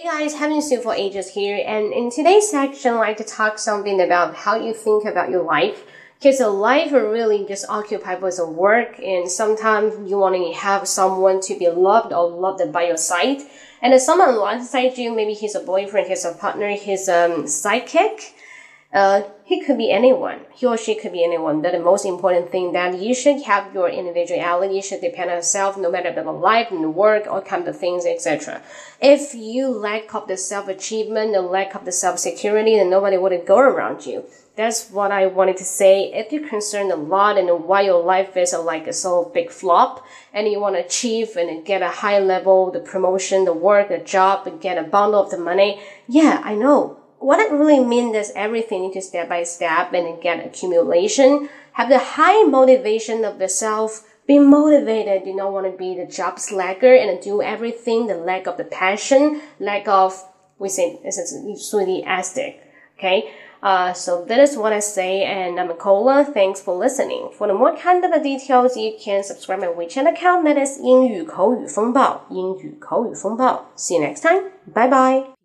Hey guys, haven't seen for ages here, and in today's section, I'd like to talk something about how you think about your life. Because your life really just occupied with work, and sometimes you want to have someone to be loved or loved by your side. And if someone alongside you, maybe he's a boyfriend, he's a partner, he's a um, sidekick, uh, he could be anyone. He or she could be anyone. But the most important thing that you should have your individuality. Should depend on yourself, no matter the life and the work, all kind of things, etc. If you lack of the self achievement, the lack of the self security, then nobody would go around you. That's what I wanted to say. If you're concerned a lot and why your life is like a so big flop, and you want to achieve and get a high level, the promotion, the work, the job, and get a bundle of the money, yeah, I know what it really means is everything into step by step and get accumulation. Have the high motivation of the self. Be motivated. Do not want to be the job slacker and do everything. The lack of the passion, lack of we say this is enthusiastic. Okay. Uh, so that is what I say, and I'm Nicola. Thanks for listening. For the more kind of the details, you can subscribe my WeChat account. That is 英语口语风暴。英语口语风暴。See you next time. Bye bye.